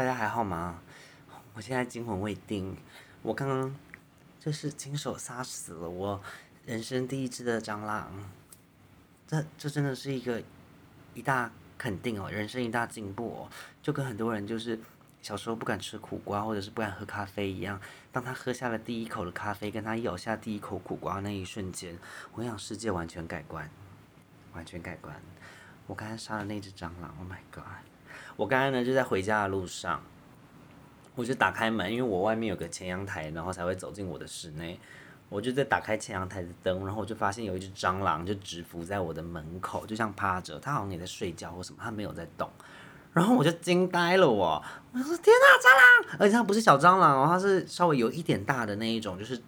大家还好吗？我现在惊魂未定，我刚刚就是亲手杀死了我人生第一只的蟑螂，这这真的是一个一大肯定哦，人生一大进步哦，就跟很多人就是小时候不敢吃苦瓜或者是不敢喝咖啡一样，当他喝下了第一口的咖啡，跟他咬下第一口苦瓜那一瞬间，我想世界完全改观，完全改观。我刚才杀了那只蟑螂，Oh my god！我刚刚呢就在回家的路上，我就打开门，因为我外面有个前阳台，然后才会走进我的室内。我就在打开前阳台的灯，然后我就发现有一只蟑螂就直伏在我的门口，就像趴着，它好像也在睡觉或什么，它没有在动。然后我就惊呆了，我我说天哪，蟑螂！而且它不是小蟑螂哦，它是稍微有一点大的那一种，就是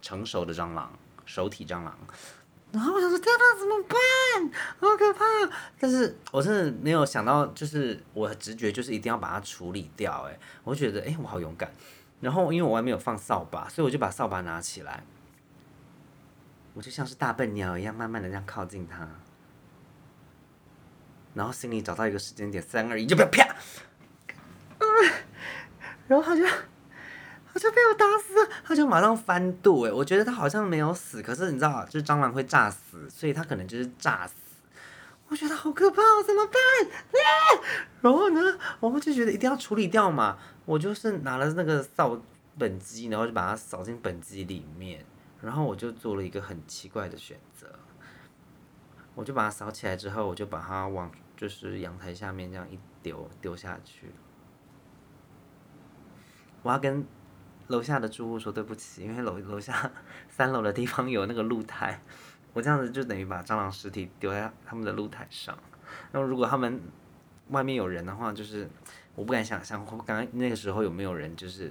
成熟的蟑螂，手体蟑螂。然后我想说，天哪，怎么办？好可怕！但是我真的没有想到，就是我的直觉就是一定要把它处理掉。哎，我觉得，哎，我好勇敢。然后因为我还没有放扫把，所以我就把扫把拿起来，我就像是大笨鸟一样，慢慢的这样靠近它。然后心里找到一个时间点，三二一，就不要啪！然后他就。他就被我打死了，他就马上翻肚哎，我觉得他好像没有死，可是你知道，就是蟑螂会炸死，所以他可能就是炸死。我觉得好可怕，怎么办？然后呢，我们就觉得一定要处理掉嘛。我就是拿了那个扫本机，然后就把它扫进本机里面，然后我就做了一个很奇怪的选择，我就把它扫起来之后，我就把它往就是阳台下面这样一丢丢下去。我要跟。楼下的住户说对不起，因为楼楼下三楼的地方有那个露台，我这样子就等于把蟑螂尸体丢在他们的露台上。那么如果他们外面有人的话，就是我不敢想象，刚刚那个时候有没有人，就是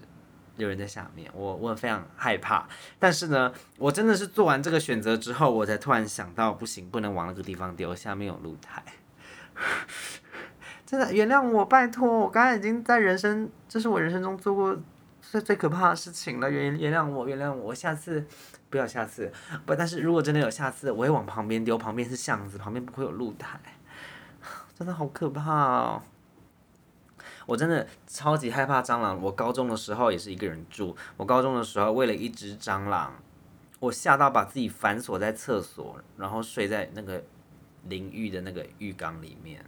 有人在下面，我我非常害怕。但是呢，我真的是做完这个选择之后，我才突然想到，不行，不能往那个地方丢，下面有露台。真的原谅我，拜托，我刚刚已经在人生，这是我人生中做过。是最可怕的事情了，原原谅我，原谅我，下次不要下次不，但是如果真的有下次，我会往旁边丢，旁边是巷子，旁边不会有露台，真的好可怕哦！我真的超级害怕蟑螂。我高中的时候也是一个人住，我高中的时候为了一只蟑螂，我吓到把自己反锁在厕所，然后睡在那个淋浴的那个浴缸里面，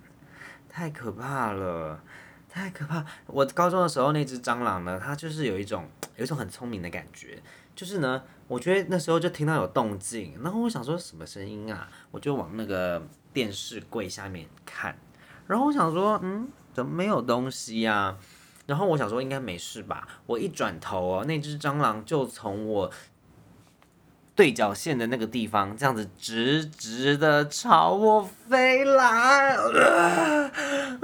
太可怕了。太可怕！我高中的时候那只蟑螂呢，它就是有一种有一种很聪明的感觉，就是呢，我觉得那时候就听到有动静，然后我想说什么声音啊，我就往那个电视柜下面看，然后我想说，嗯，怎么没有东西呀？然后我想说应该没事吧，我一转头哦，那只蟑螂就从我。对角线的那个地方，这样子直直的朝我飞来，啊，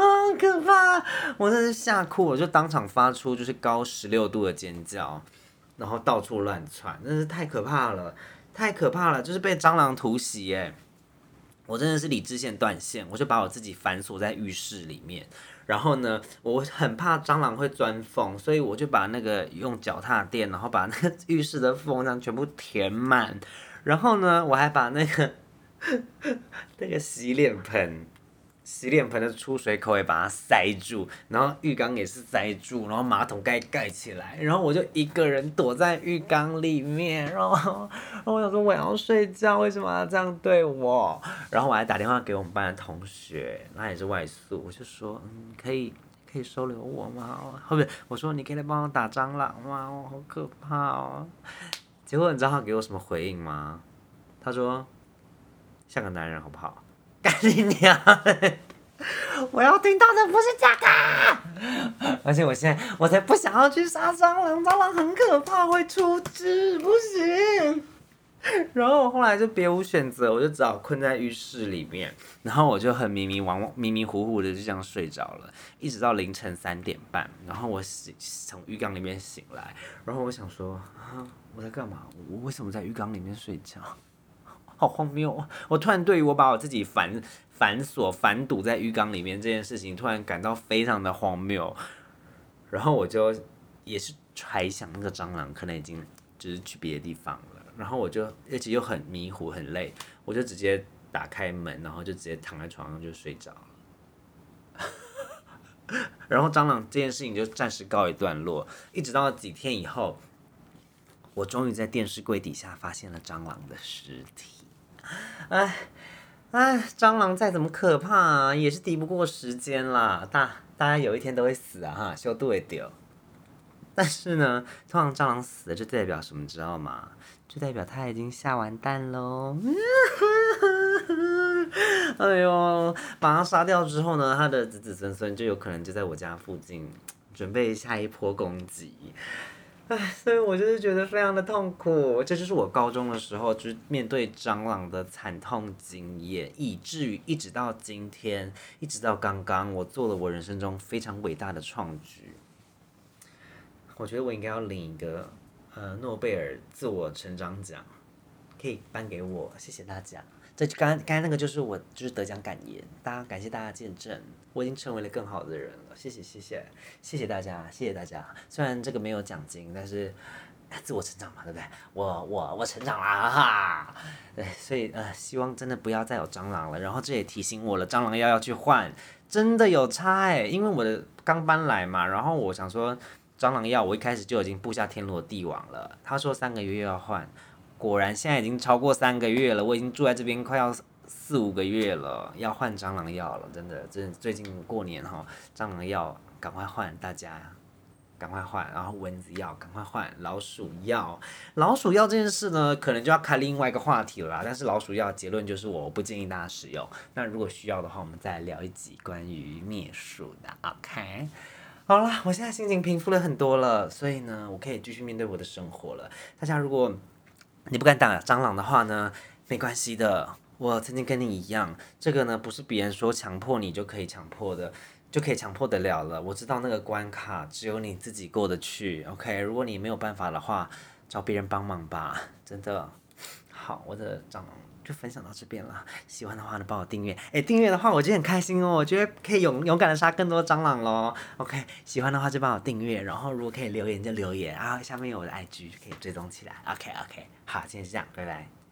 我真是吓哭，我就当场发出就是高十六度的尖叫，然后到处乱窜，真是太可怕了，太可怕了，就是被蟑螂突袭耶！我真的是理智线断线，我就把我自己反锁在浴室里面。然后呢，我很怕蟑螂会钻缝，所以我就把那个用脚踏垫，然后把那个 浴室的缝这样全部填满。然后呢，我还把那个 那个洗脸盆。洗脸盆的出水口也把它塞住，然后浴缸也是塞住，然后马桶盖盖起来，然后我就一个人躲在浴缸里面，然后，然后我想说我要睡觉，为什么要这样对我？然后我还打电话给我们班的同学，那也是外宿，我就说，嗯，可以可以收留我吗？后面我说你可以来帮我打蟑螂吗？我好可怕哦。结果你知道他给我什么回应吗？他说，像个男人好不好？你娘！我要听到的不是这个，而且我现在我才不想要去杀蟑螂，蟑螂很可怕，会出汁，不行。然后我后来就别无选择，我就只好困在浴室里面，然后我就很迷迷惘惘、迷迷糊糊的就这样睡着了，一直到凌晨三点半，然后我醒从浴缸里面醒来，然后我想说啊，我在干嘛？我为什么在浴缸里面睡觉？好荒谬！我突然对于我把我自己反反锁反堵在浴缸里面这件事情，突然感到非常的荒谬。然后我就也是揣想那个蟑螂可能已经就是去别的地方了。然后我就而且又很迷糊很累，我就直接打开门，然后就直接躺在床上就睡着了。然后蟑螂这件事情就暂时告一段落，一直到几天以后，我终于在电视柜底下发现了蟑螂的尸体。哎哎，蟑螂再怎么可怕，也是敌不过时间啦。大大家有一天都会死啊哈，修都会丢。但是呢，通常蟑螂死了就代表什么，知道吗？就代表它已经下完蛋喽。哎呦，把它杀掉之后呢，它的子子孙孙就有可能就在我家附近准备下一波攻击。唉，所以我就是觉得非常的痛苦。这就是我高中的时候就是面对蟑螂的惨痛经验，以至于一直到今天，一直到刚刚，我做了我人生中非常伟大的创举。我觉得我应该要领一个呃诺贝尔自我成长奖，可以颁给我，谢谢大家。这刚刚才那个就是我就是得奖感言，大家感谢大家见证，我已经成为了更好的人了，谢谢谢谢谢谢大家谢谢大家。虽然这个没有奖金，但是自我成长嘛，对不对？我我我成长啦哈，对，所以呃希望真的不要再有蟑螂了。然后这也提醒我了，蟑螂药要去换，真的有差哎，因为我的刚搬来嘛，然后我想说蟑螂药，我一开始就已经布下天罗地网了。他说三个月又要换。果然，现在已经超过三个月了，我已经住在这边快要四五个月了，要换蟑螂药了，真的，真最近过年哈，蟑螂药赶快换，大家赶快换，然后蚊子药赶快换，老鼠药，老鼠药这件事呢，可能就要开另外一个话题了，但是老鼠药结论就是我不建议大家使用，那如果需要的话，我们再聊一集关于灭鼠的，OK？好了，我现在心情平复了很多了，所以呢，我可以继续面对我的生活了。大家如果你不敢打蟑螂的话呢？没关系的，我曾经跟你一样，这个呢不是别人说强迫你就可以强迫的，就可以强迫得了了。我知道那个关卡只有你自己过得去，OK？如果你没有办法的话，找别人帮忙吧，真的。好，我的蟑螂。就分享到这边了，喜欢的话呢帮我订阅，哎，订阅的话我就很开心哦，我觉得可以勇勇敢的杀更多蟑螂喽。OK，喜欢的话就帮我订阅，然后如果可以留言就留言然后，下面有我的 IG 就可以追踪起来。OK OK，好，今天是这样，拜拜。